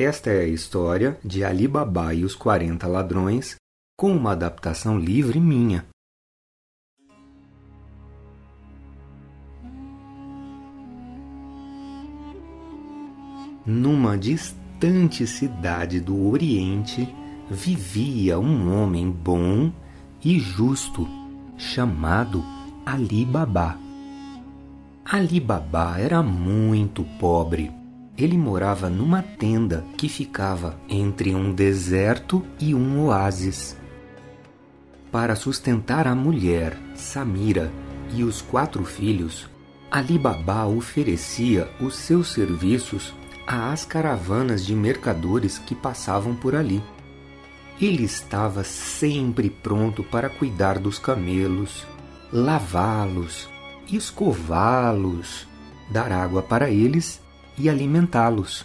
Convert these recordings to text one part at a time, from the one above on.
Esta é a história de Ali Baba e os 40 ladrões, com uma adaptação livre minha. Numa distante cidade do Oriente vivia um homem bom e justo chamado Ali Baba. Ali era muito pobre. Ele morava numa tenda que ficava entre um deserto e um oásis. Para sustentar a mulher, Samira, e os quatro filhos, Ali Baba oferecia os seus serviços às caravanas de mercadores que passavam por ali. Ele estava sempre pronto para cuidar dos camelos, lavá-los, escová-los, dar água para eles e alimentá-los.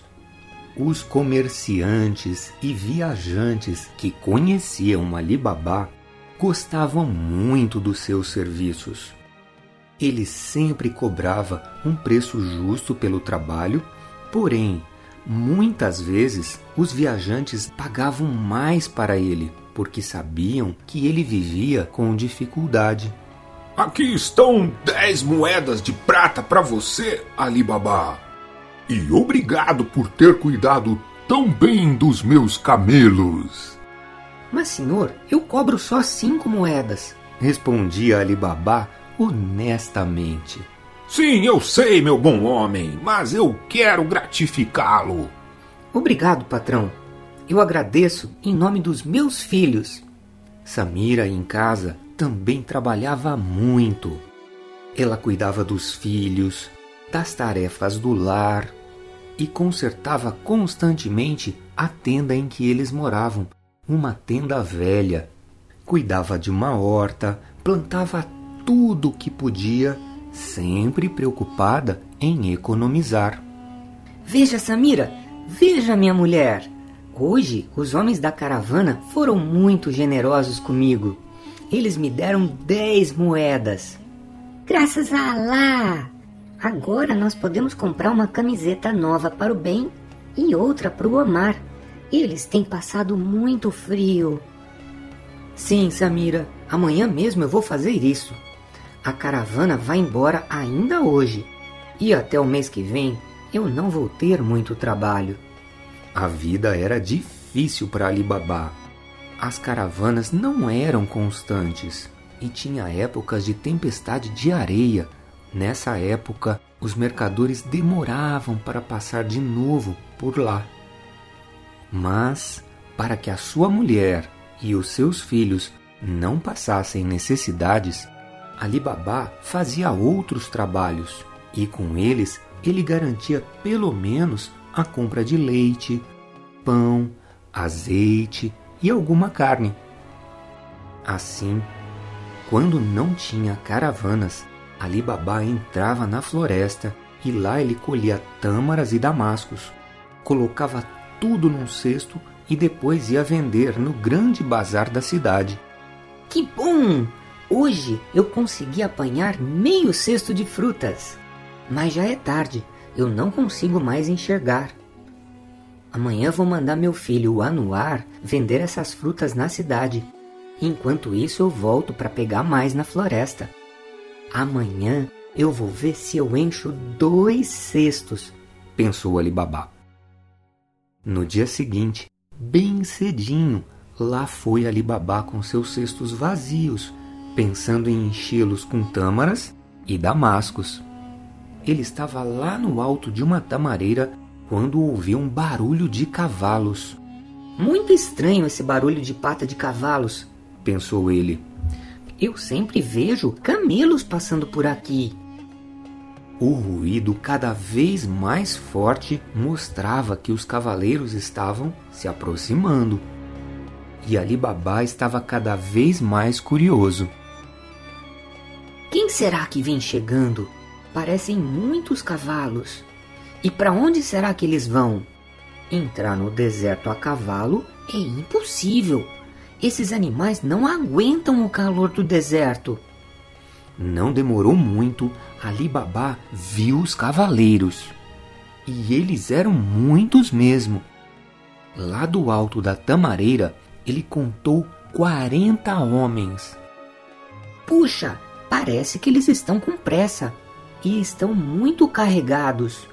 Os comerciantes e viajantes que conheciam Ali Baba gostavam muito dos seus serviços. Ele sempre cobrava um preço justo pelo trabalho, porém, muitas vezes os viajantes pagavam mais para ele, porque sabiam que ele vivia com dificuldade. Aqui estão dez moedas de prata para você, Ali Baba. E obrigado por ter cuidado tão bem dos meus camelos. Mas, senhor, eu cobro só cinco moedas, respondia Ali Baba honestamente. Sim, eu sei, meu bom homem, mas eu quero gratificá-lo. Obrigado, patrão. Eu agradeço em nome dos meus filhos. Samira, em casa, também trabalhava muito. Ela cuidava dos filhos, das tarefas do lar e consertava constantemente a tenda em que eles moravam, uma tenda velha. Cuidava de uma horta, plantava tudo o que podia, sempre preocupada em economizar. Veja, Samira, veja minha mulher. Hoje os homens da caravana foram muito generosos comigo. Eles me deram dez moedas. Graças a Allah! Agora nós podemos comprar uma camiseta nova para o bem e outra para o Omar. Eles têm passado muito frio. Sim, Samira, amanhã mesmo eu vou fazer isso. A caravana vai embora ainda hoje. E até o mês que vem eu não vou ter muito trabalho. A vida era difícil para Ali Baba as caravanas não eram constantes e tinha épocas de tempestade de areia. Nessa época, os mercadores demoravam para passar de novo por lá. Mas, para que a sua mulher e os seus filhos não passassem necessidades, Ali Baba fazia outros trabalhos e com eles ele garantia pelo menos a compra de leite, pão, azeite e alguma carne. Assim, quando não tinha caravanas, Ali Baba entrava na floresta e lá ele colhia tâmaras e damascos, colocava tudo num cesto e depois ia vender no grande bazar da cidade. Que bom! Hoje eu consegui apanhar meio cesto de frutas. Mas já é tarde, eu não consigo mais enxergar. Amanhã vou mandar meu filho, o Anuar, vender essas frutas na cidade. Enquanto isso, eu volto para pegar mais na floresta. Amanhã eu vou ver se eu encho dois cestos, pensou Alibaba. No dia seguinte, bem cedinho, lá foi Alibaba com seus cestos vazios, pensando em enchê-los com tâmaras e damascos. Ele estava lá no alto de uma tamareira quando ouviu um barulho de cavalos. Muito estranho esse barulho de pata de cavalos, pensou ele. Eu sempre vejo camelos passando por aqui. O ruído cada vez mais forte mostrava que os cavaleiros estavam se aproximando. E Ali Baba estava cada vez mais curioso. Quem será que vem chegando? Parecem muitos cavalos. E para onde será que eles vão? Entrar no deserto a cavalo é impossível. Esses animais não aguentam o calor do deserto. Não demorou muito, Ali viu os cavaleiros. E eles eram muitos mesmo. Lá do alto da tamareira, ele contou quarenta homens. Puxa, parece que eles estão com pressa e estão muito carregados.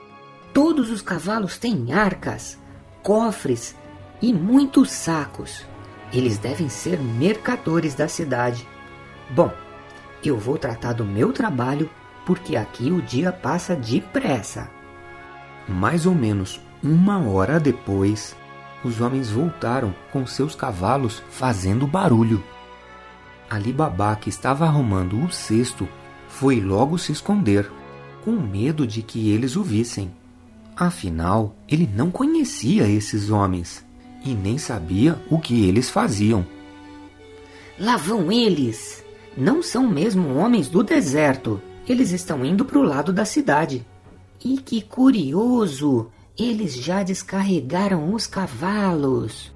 Todos os cavalos têm arcas, cofres e muitos sacos. Eles devem ser mercadores da cidade. Bom, eu vou tratar do meu trabalho porque aqui o dia passa depressa. Mais ou menos uma hora depois, os homens voltaram com seus cavalos fazendo barulho. Ali Babá, que estava arrumando o cesto, foi logo se esconder, com medo de que eles o vissem. Afinal, ele não conhecia esses homens e nem sabia o que eles faziam. Lá vão eles! Não são mesmo homens do deserto. Eles estão indo para o lado da cidade. E que curioso! Eles já descarregaram os cavalos.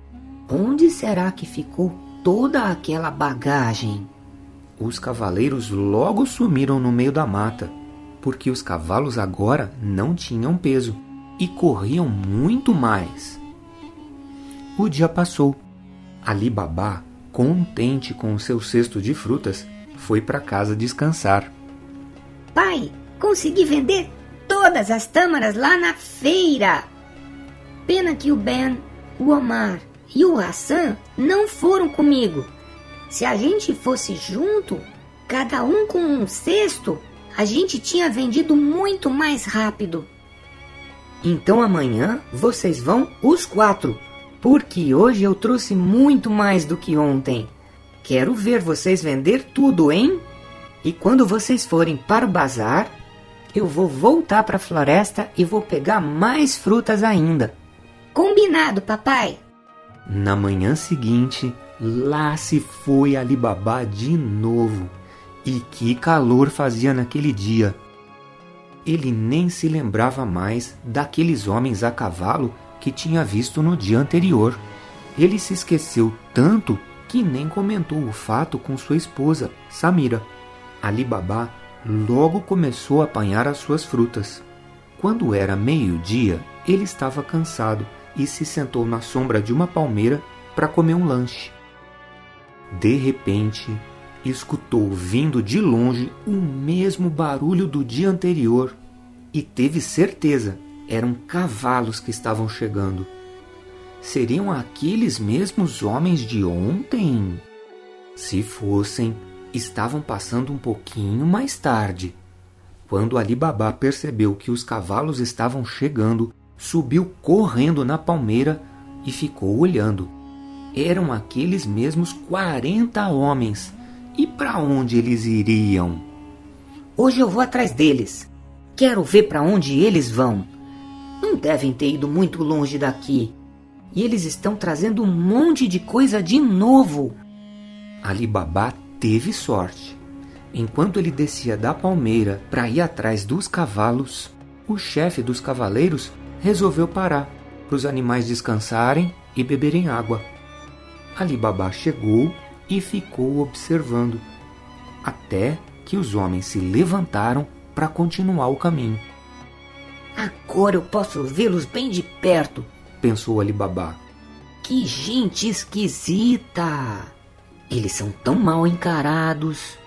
Onde será que ficou toda aquela bagagem? Os cavaleiros logo sumiram no meio da mata, porque os cavalos agora não tinham peso e corriam muito mais. O dia passou. Ali Babá, contente com o seu cesto de frutas, foi para casa descansar. Pai, consegui vender todas as tâmaras lá na feira. Pena que o Ben, o Omar e o Hassan não foram comigo. Se a gente fosse junto, cada um com um cesto, a gente tinha vendido muito mais rápido. Então amanhã vocês vão os quatro, porque hoje eu trouxe muito mais do que ontem. Quero ver vocês vender tudo, hein? E quando vocês forem para o bazar, eu vou voltar para a floresta e vou pegar mais frutas ainda. Combinado, papai. Na manhã seguinte, lá se foi Alibabá de novo. E que calor fazia naquele dia! Ele nem se lembrava mais daqueles homens a cavalo que tinha visto no dia anterior. Ele se esqueceu tanto que nem comentou o fato com sua esposa, Samira. Alibabá logo começou a apanhar as suas frutas. Quando era meio-dia, ele estava cansado e se sentou na sombra de uma palmeira para comer um lanche. De repente, escutou vindo de longe o mesmo barulho do dia anterior e teve certeza eram cavalos que estavam chegando. Seriam aqueles mesmos homens de ontem? Se fossem, estavam passando um pouquinho mais tarde. Quando Ali Baba percebeu que os cavalos estavam chegando, subiu correndo na palmeira e ficou olhando. Eram aqueles mesmos quarenta homens. E para onde eles iriam? Hoje eu vou atrás deles. Quero ver para onde eles vão. Não devem ter ido muito longe daqui. E eles estão trazendo um monte de coisa de novo. Ali Baba teve sorte. Enquanto ele descia da palmeira para ir atrás dos cavalos, o chefe dos cavaleiros resolveu parar para os animais descansarem e beberem água. Ali Baba chegou e ficou observando, até que os homens se levantaram para continuar o caminho. Agora eu posso vê-los bem de perto, pensou Ali Baba. Que gente esquisita! Eles são tão mal encarados.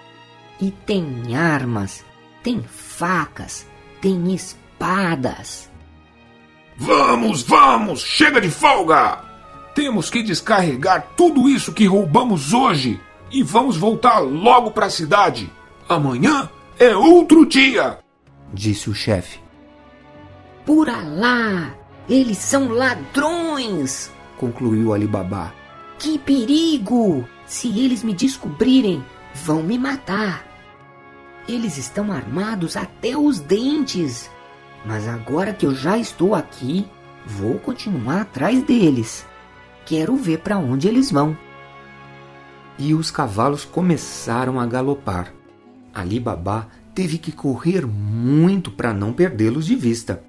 E tem armas, tem facas, tem espadas. Vamos, vamos! Chega de folga! Temos que descarregar tudo isso que roubamos hoje e vamos voltar logo para a cidade. Amanhã é outro dia, disse o chefe. Por lá! Eles são ladrões! concluiu Alibaba. Que perigo! Se eles me descobrirem, vão me matar. Eles estão armados até os dentes. Mas agora que eu já estou aqui, vou continuar atrás deles. Quero ver para onde eles vão. E os cavalos começaram a galopar. Ali Babá teve que correr muito para não perdê-los de vista.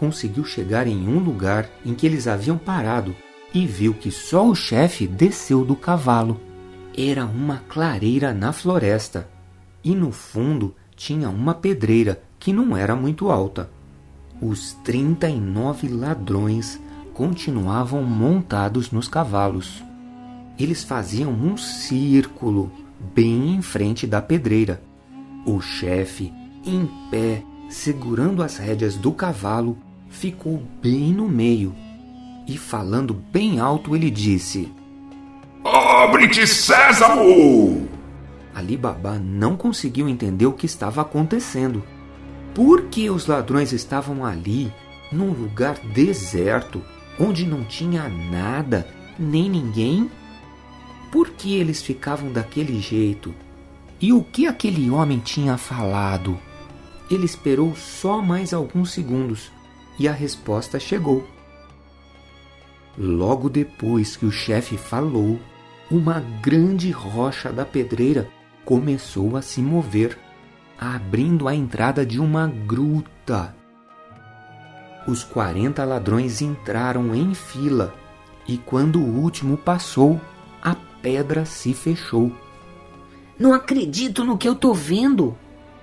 Conseguiu chegar em um lugar em que eles haviam parado e viu que só o chefe desceu do cavalo. Era uma clareira na floresta e no fundo tinha uma pedreira que não era muito alta. Os trinta e nove ladrões continuavam montados nos cavalos. Eles faziam um círculo bem em frente da pedreira. O chefe, em pé, segurando as rédeas do cavalo, ficou bem no meio. E falando bem alto, ele disse: Abre-te, Sésamo! Ali Baba não conseguiu entender o que estava acontecendo. Por que os ladrões estavam ali, num lugar deserto, onde não tinha nada, nem ninguém? Por que eles ficavam daquele jeito? E o que aquele homem tinha falado? Ele esperou só mais alguns segundos e a resposta chegou. Logo depois que o chefe falou, uma grande rocha da pedreira começou a se mover, abrindo a entrada de uma gruta. Os quarenta ladrões entraram em fila e, quando o último passou, a pedra se fechou. Não acredito no que eu tô vendo.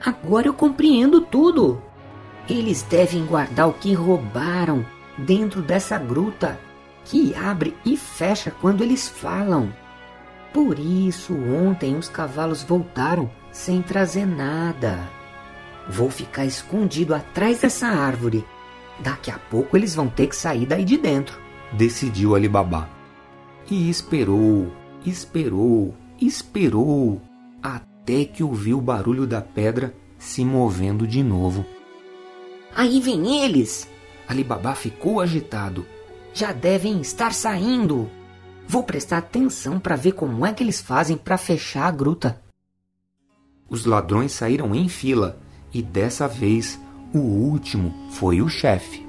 Agora eu compreendo tudo. Eles devem guardar o que roubaram dentro dessa gruta, que abre e fecha quando eles falam. Por isso, ontem os cavalos voltaram sem trazer nada. Vou ficar escondido atrás dessa árvore. Daqui a pouco eles vão ter que sair daí de dentro, decidiu Alibaba. E esperou, esperou, esperou, até que ouviu o barulho da pedra se movendo de novo. Aí vem eles! Alibaba ficou agitado. Já devem estar saindo. Vou prestar atenção para ver como é que eles fazem para fechar a gruta. Os ladrões saíram em fila e dessa vez o último foi o chefe.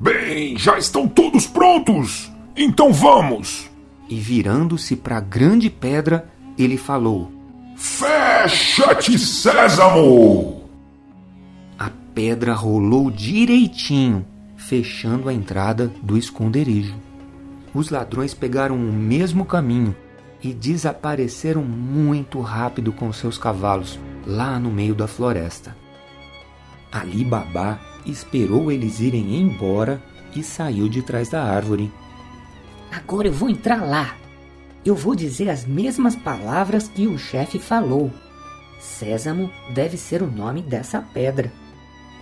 Bem, já estão todos prontos! Então vamos! E virando-se para a grande pedra, ele falou: Fecha-te, Sésamo! Pedra rolou direitinho, fechando a entrada do esconderijo os ladrões pegaram o mesmo caminho e desapareceram muito rápido com seus cavalos lá no meio da floresta. Ali Babá esperou eles irem embora e saiu de trás da árvore. Agora eu vou entrar lá. Eu vou dizer as mesmas palavras que o chefe falou. Sésamo deve ser o nome dessa pedra.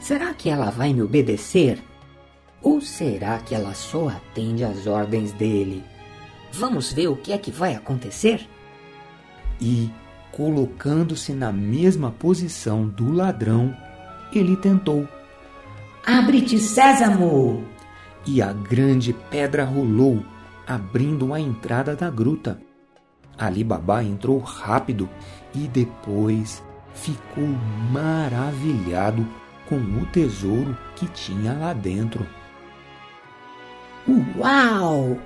Será que ela vai me obedecer? Ou será que ela só atende às ordens dele? Vamos ver o que é que vai acontecer? E, colocando-se na mesma posição do ladrão, ele tentou. Abre-te, Sésamo! E a grande pedra rolou, abrindo a entrada da gruta. Ali Babá entrou rápido e depois ficou maravilhado com o tesouro que tinha lá dentro. Uau!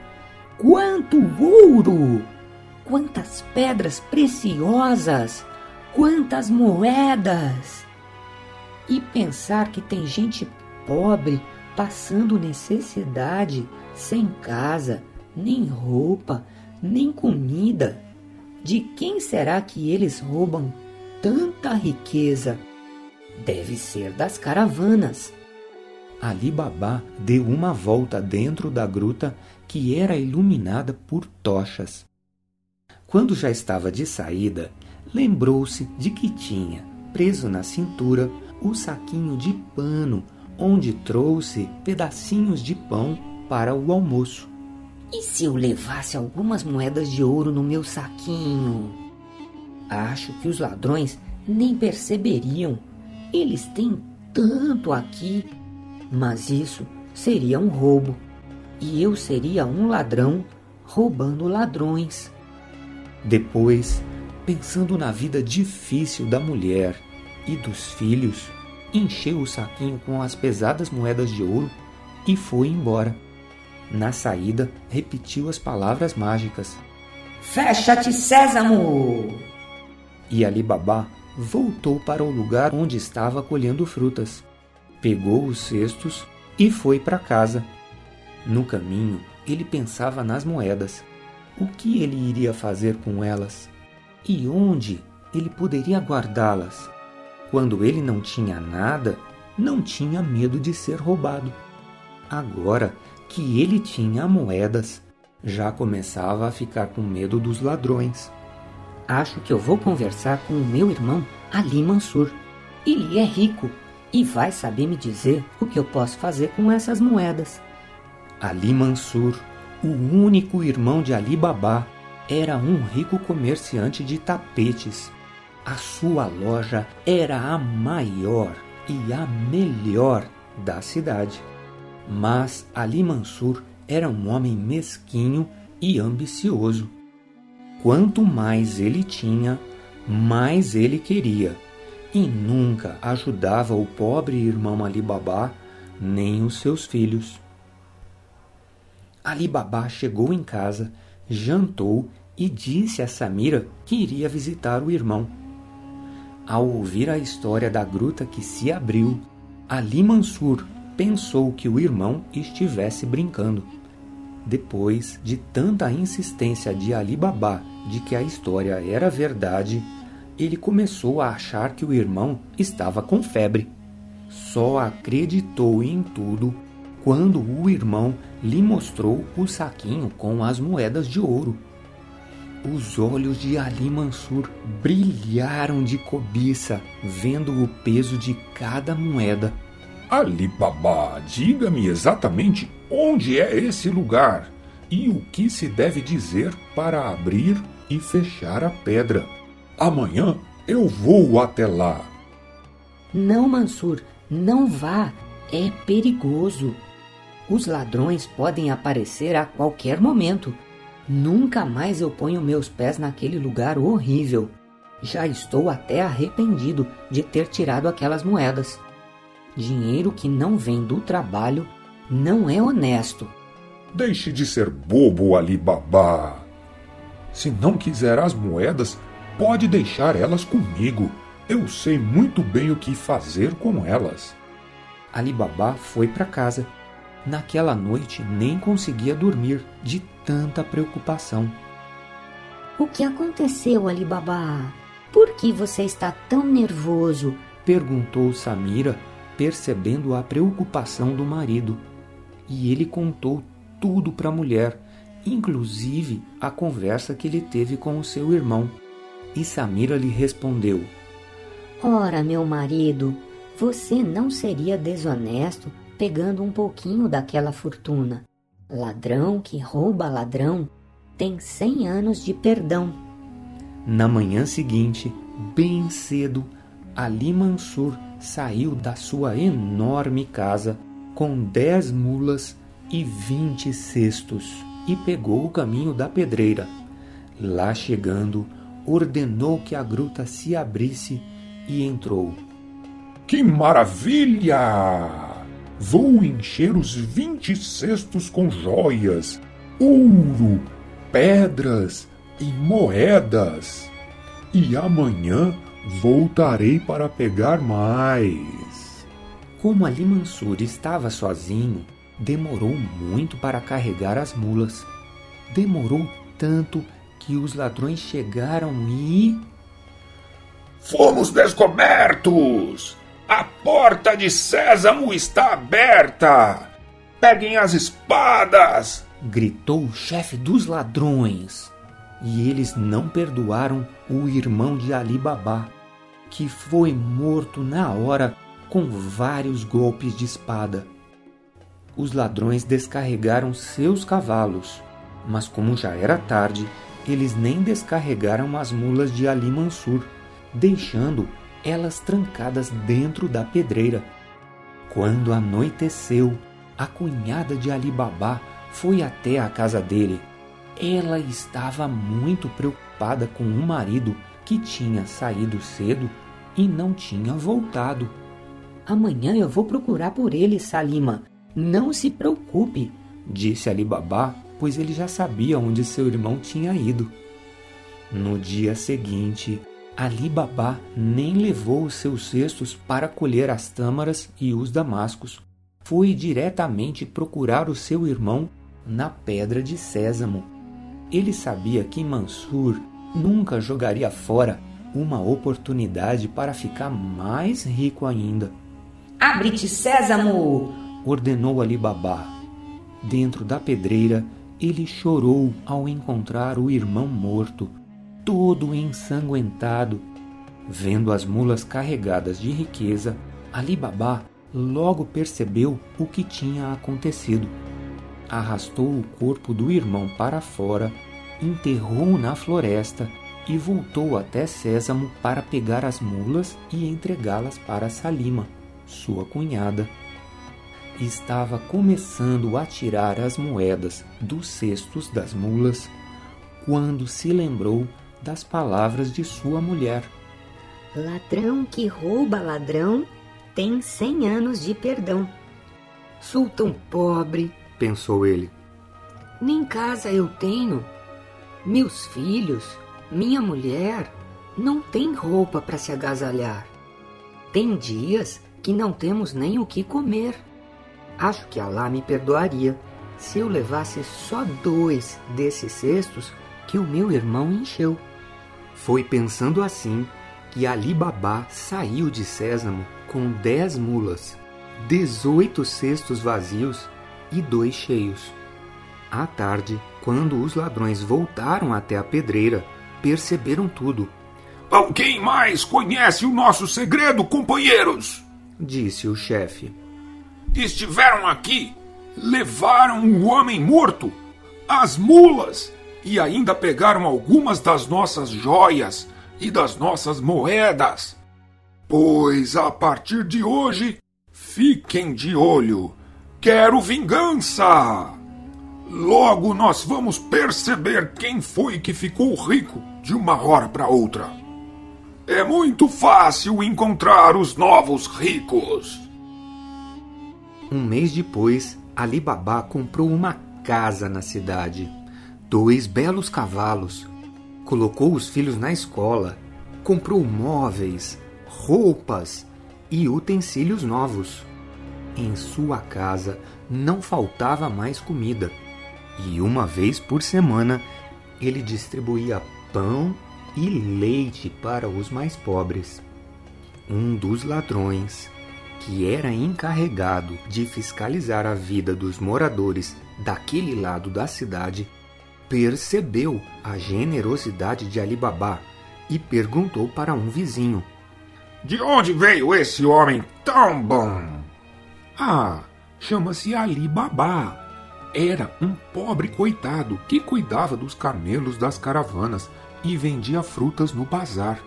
Quanto ouro! Quantas pedras preciosas! Quantas moedas! E pensar que tem gente pobre passando necessidade, sem casa, nem roupa, nem comida. De quem será que eles roubam tanta riqueza? Deve ser das caravanas. Ali Babá deu uma volta dentro da gruta que era iluminada por tochas. Quando já estava de saída, lembrou-se de que tinha, preso na cintura, o saquinho de pano onde trouxe pedacinhos de pão para o almoço. E se eu levasse algumas moedas de ouro no meu saquinho? Acho que os ladrões nem perceberiam. Eles têm tanto aqui mas isso seria um roubo, e eu seria um ladrão roubando ladrões. Depois, pensando na vida difícil da mulher e dos filhos, encheu o saquinho com as pesadas moedas de ouro e foi embora. Na saída, repetiu as palavras mágicas: Fecha-te, Sésamo! E Ali Babá voltou para o lugar onde estava colhendo frutas pegou os cestos e foi para casa. No caminho, ele pensava nas moedas. O que ele iria fazer com elas? E onde ele poderia guardá-las? Quando ele não tinha nada, não tinha medo de ser roubado. Agora que ele tinha moedas, já começava a ficar com medo dos ladrões. Acho que eu vou conversar com o meu irmão Ali Mansur. Ele é rico e vai saber me dizer o que eu posso fazer com essas moedas. Ali Mansur, o único irmão de Ali Babá, era um rico comerciante de tapetes. A sua loja era a maior e a melhor da cidade. Mas Ali Mansur era um homem mesquinho e ambicioso. Quanto mais ele tinha, mais ele queria, e nunca ajudava o pobre irmão Ali Babá nem os seus filhos. Ali Babá chegou em casa, jantou e disse a Samira que iria visitar o irmão. Ao ouvir a história da gruta que se abriu, Ali Mansur pensou que o irmão estivesse brincando. Depois de tanta insistência de Ali Babá de que a história era verdade, ele começou a achar que o irmão estava com febre. Só acreditou em tudo quando o irmão lhe mostrou o saquinho com as moedas de ouro. Os olhos de Ali Mansur brilharam de cobiça, vendo o peso de cada moeda. Ali Baba, diga-me exatamente onde é esse lugar e o que se deve dizer para abrir e fechar a pedra. Amanhã eu vou até lá. Não, Mansur, não vá. É perigoso. Os ladrões podem aparecer a qualquer momento. Nunca mais eu ponho meus pés naquele lugar horrível. Já estou até arrependido de ter tirado aquelas moedas. Dinheiro que não vem do trabalho não é honesto. Deixe de ser bobo, Ali Babá. Se não quiser as moedas, pode deixar elas comigo. Eu sei muito bem o que fazer com elas. Ali Babá foi para casa Naquela noite nem conseguia dormir de tanta preocupação. O que aconteceu, Alibaba? Por que você está tão nervoso? perguntou Samira, percebendo a preocupação do marido. E ele contou tudo para a mulher, inclusive a conversa que ele teve com o seu irmão. E Samira lhe respondeu: Ora, meu marido, você não seria desonesto pegando um pouquinho daquela fortuna. Ladrão que rouba ladrão tem cem anos de perdão. Na manhã seguinte, bem cedo, Ali Mansur saiu da sua enorme casa com dez mulas e vinte cestos e pegou o caminho da pedreira. Lá chegando, ordenou que a gruta se abrisse e entrou. Que maravilha! Vou encher os vinte cestos com joias, ouro, pedras e moedas. E amanhã voltarei para pegar mais. Como Ali Mansur estava sozinho, demorou muito para carregar as mulas. Demorou tanto que os ladrões chegaram e. Fomos descobertos! A porta de Sésamo está aberta! Peguem as espadas! gritou o chefe dos ladrões. E eles não perdoaram o irmão de Ali Babá, que foi morto na hora com vários golpes de espada. Os ladrões descarregaram seus cavalos, mas como já era tarde, eles nem descarregaram as mulas de Ali Mansur, deixando elas trancadas dentro da pedreira. Quando anoiteceu, a cunhada de Ali Babá foi até a casa dele. Ela estava muito preocupada com o marido que tinha saído cedo e não tinha voltado. Amanhã eu vou procurar por ele, Salima. Não se preocupe, disse Ali Babá, pois ele já sabia onde seu irmão tinha ido. No dia seguinte, Ali Babá nem levou os seus cestos para colher as tâmaras e os damascos. Foi diretamente procurar o seu irmão na Pedra de Sésamo. Ele sabia que Mansur nunca jogaria fora uma oportunidade para ficar mais rico ainda. Abre-te, Sésamo! ordenou Ali Babá. Dentro da pedreira, ele chorou ao encontrar o irmão morto, todo ensanguentado. Vendo as mulas carregadas de riqueza, Ali Babá logo percebeu o que tinha acontecido. Arrastou o corpo do irmão para fora, enterrou-o na floresta e voltou até Sésamo para pegar as mulas e entregá-las para Salima, sua cunhada. Estava começando a tirar as moedas dos cestos das mulas quando se lembrou das palavras de sua mulher. Ladrão que rouba ladrão tem cem anos de perdão. Sou tão pobre, pensou ele. Nem casa eu tenho. Meus filhos, minha mulher, não têm roupa para se agasalhar. Tem dias que não temos nem o que comer. Acho que Alá me perdoaria se eu levasse só dois desses cestos que o meu irmão encheu. Foi pensando assim que Ali Babá saiu de Sésamo com dez mulas, dezoito cestos vazios e dois cheios. À tarde, quando os ladrões voltaram até a pedreira, perceberam tudo. Alguém mais conhece o nosso segredo, companheiros? disse o chefe. Estiveram aqui, levaram o homem morto, as mulas e ainda pegaram algumas das nossas joias e das nossas moedas. Pois a partir de hoje, fiquem de olho. Quero vingança! Logo nós vamos perceber quem foi que ficou rico de uma hora para outra. É muito fácil encontrar os novos ricos. Um mês depois, Ali Babá comprou uma casa na cidade, dois belos cavalos, colocou os filhos na escola, comprou móveis, roupas e utensílios novos. Em sua casa não faltava mais comida, e uma vez por semana ele distribuía pão e leite para os mais pobres. Um dos ladrões, que era encarregado de fiscalizar a vida dos moradores daquele lado da cidade, percebeu a generosidade de Ali Babá e perguntou para um vizinho: De onde veio esse homem tão bom? Ah, chama-se Ali Babá. Era um pobre coitado que cuidava dos camelos das caravanas e vendia frutas no bazar.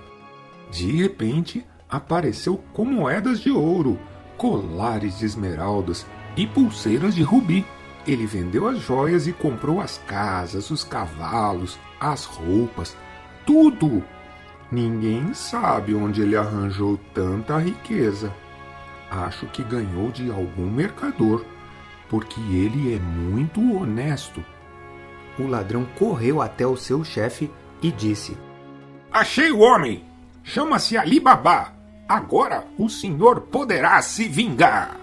De repente, apareceu com moedas de ouro, colares de esmeraldas e pulseiras de rubi. Ele vendeu as joias e comprou as casas, os cavalos, as roupas, tudo. Ninguém sabe onde ele arranjou tanta riqueza. Acho que ganhou de algum mercador, porque ele é muito honesto. O ladrão correu até o seu chefe e disse: Achei o homem! Chama-se Ali Babá. Agora o senhor poderá se vingar.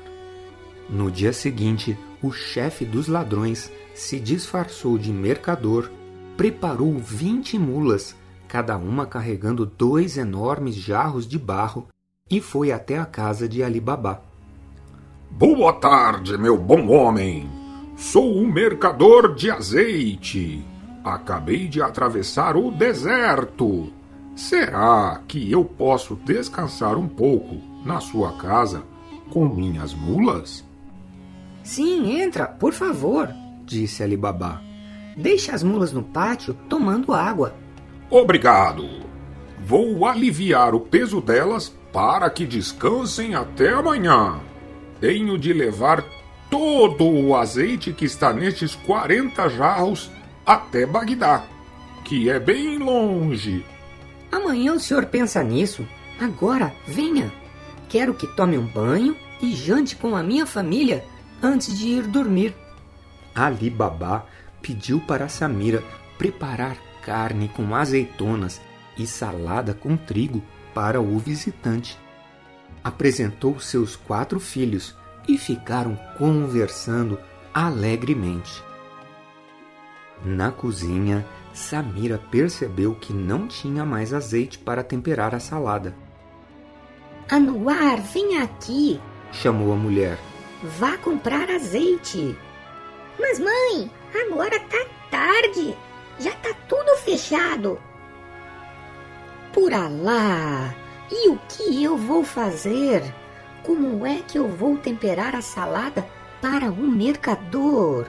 No dia seguinte, o chefe dos ladrões se disfarçou de mercador, preparou vinte mulas, cada uma carregando dois enormes jarros de barro, e foi até a casa de Ali Babá. Boa tarde, meu bom homem. Sou um mercador de azeite. Acabei de atravessar o deserto. Será que eu posso descansar um pouco na sua casa com minhas mulas? Sim, entra, por favor, disse Ali Babá. Deixe as mulas no pátio tomando água. Obrigado. Vou aliviar o peso delas para que descansem até amanhã. Tenho de levar todo o azeite que está nestes 40 jarros até Bagdá, que é bem longe. Amanhã o senhor pensa nisso. Agora, venha. Quero que tome um banho e jante com a minha família antes de ir dormir. Ali Babá pediu para Samira preparar carne com azeitonas e salada com trigo para o visitante. Apresentou seus quatro filhos e ficaram conversando alegremente. Na cozinha, Samira percebeu que não tinha mais azeite para temperar a salada. Anuar, vem aqui, chamou a mulher. Vá comprar azeite. Mas mãe, agora tá tarde. Já tá tudo fechado. Por Alá! E o que eu vou fazer? Como é que eu vou temperar a salada para o mercador?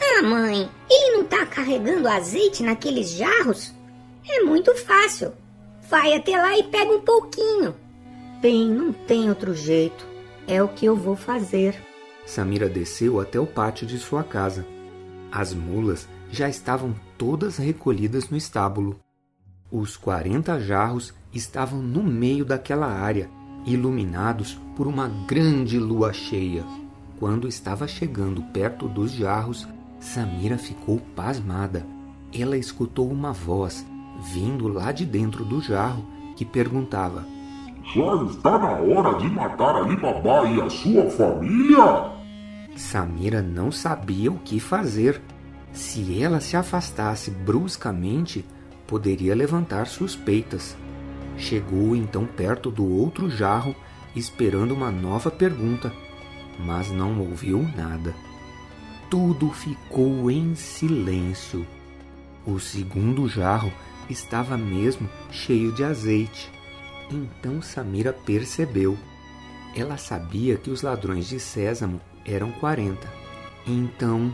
Ah, mãe, ele não tá carregando azeite naqueles jarros? É muito fácil. Vai até lá e pega um pouquinho. Bem, não tem outro jeito. É o que eu vou fazer. Samira desceu até o pátio de sua casa. As mulas já estavam todas recolhidas no estábulo. Os quarenta jarros estavam no meio daquela área, iluminados por uma grande lua cheia. Quando estava chegando perto dos jarros, Samira ficou pasmada. Ela escutou uma voz vindo lá de dentro do jarro que perguntava: Já está na hora de matar Ali Baba e a sua família? Samira não sabia o que fazer. Se ela se afastasse bruscamente, poderia levantar suspeitas. Chegou então perto do outro jarro, esperando uma nova pergunta, mas não ouviu nada. Tudo ficou em silêncio. O segundo jarro estava mesmo cheio de azeite. Então Samira percebeu. Ela sabia que os ladrões de sésamo eram quarenta. Então,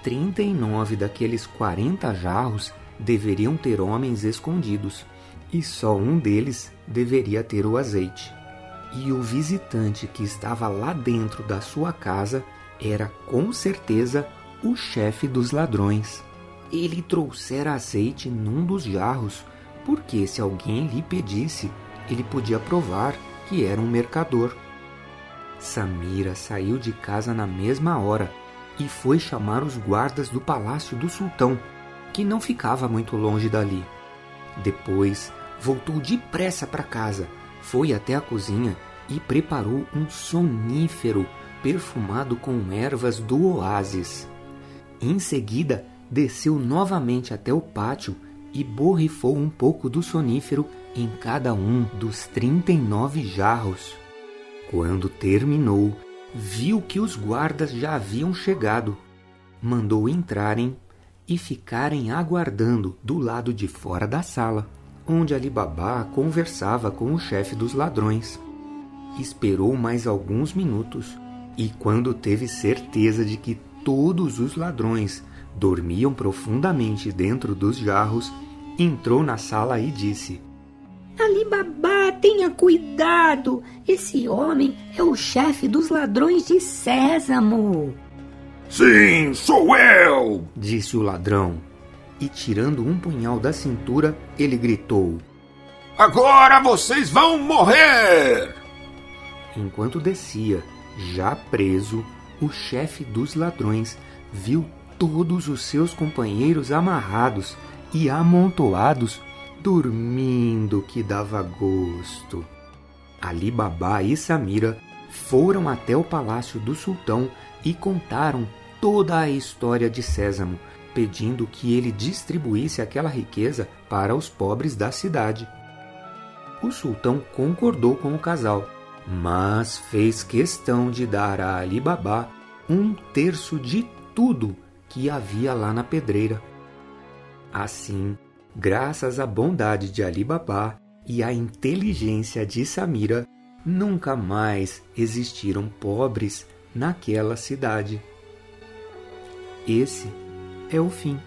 trinta e nove daqueles quarenta jarros deveriam ter homens escondidos, e só um deles deveria ter o azeite. E o visitante que estava lá dentro da sua casa era com certeza o chefe dos ladrões. Ele trouxera azeite num dos jarros, porque se alguém lhe pedisse, ele podia provar que era um mercador. Samira saiu de casa na mesma hora e foi chamar os guardas do palácio do sultão, que não ficava muito longe dali. Depois voltou depressa para casa, foi até a cozinha e preparou um sonífero perfumado com ervas do oásis. Em seguida, desceu novamente até o pátio e borrifou um pouco do sonífero em cada um dos trinta e nove jarros. Quando terminou, viu que os guardas já haviam chegado. Mandou entrarem e ficarem aguardando do lado de fora da sala, onde Ali Baba conversava com o chefe dos ladrões. Esperou mais alguns minutos e, quando teve certeza de que todos os ladrões dormiam profundamente dentro dos jarros, entrou na sala e disse: Ali Baba, tenha cuidado! Esse homem é o chefe dos ladrões de sésamo. Sim, sou eu! disse o ladrão. E tirando um punhal da cintura, ele gritou: Agora vocês vão morrer! Enquanto descia, já preso, o chefe dos ladrões viu todos os seus companheiros amarrados e amontoados, dormindo que dava gosto. Ali Baba e Samira foram até o palácio do sultão e contaram toda a história de Sésamo, pedindo que ele distribuísse aquela riqueza para os pobres da cidade. O sultão concordou com o casal, mas fez questão de dar a Ali Baba um terço de tudo que havia lá na pedreira. Assim, graças à bondade de Ali Baba e à inteligência de Samira, nunca mais existiram pobres naquela cidade. Esse é o fim.